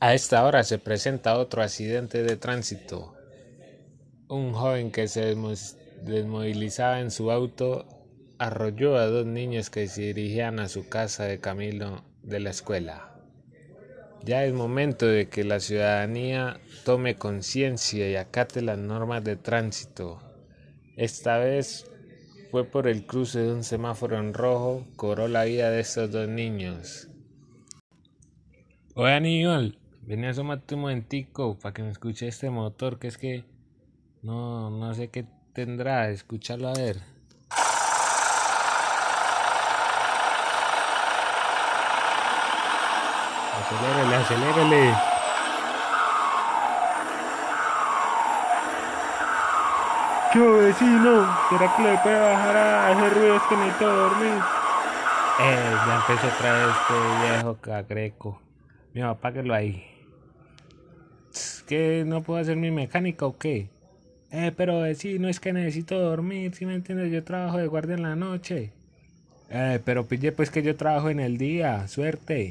A esta hora se presenta otro accidente de tránsito. Un joven que se desmovilizaba en su auto arrolló a dos niños que se dirigían a su casa de camino de la escuela. Ya es momento de que la ciudadanía tome conciencia y acate las normas de tránsito. Esta vez fue por el cruce de un semáforo en rojo, cobró la vida de estos dos niños. Oye Aníbal, Venía a asomarte un momentico para que me escuche este motor, que es que no, no sé qué tendrá. Escúchalo a ver. Acelérele, acelérele. ¿Qué vecino? ¿Será que le puede bajar a ese ruido? Es que necesito dormir. Eh, ya empezó otra vez este viejo cagreco. Mi papá que lo hay que no puedo hacer mi mecánica o qué? Eh, pero eh, sí, no es que necesito dormir, si me entiendes, yo trabajo de guardia en la noche. Eh, pero pille pues que yo trabajo en el día, suerte.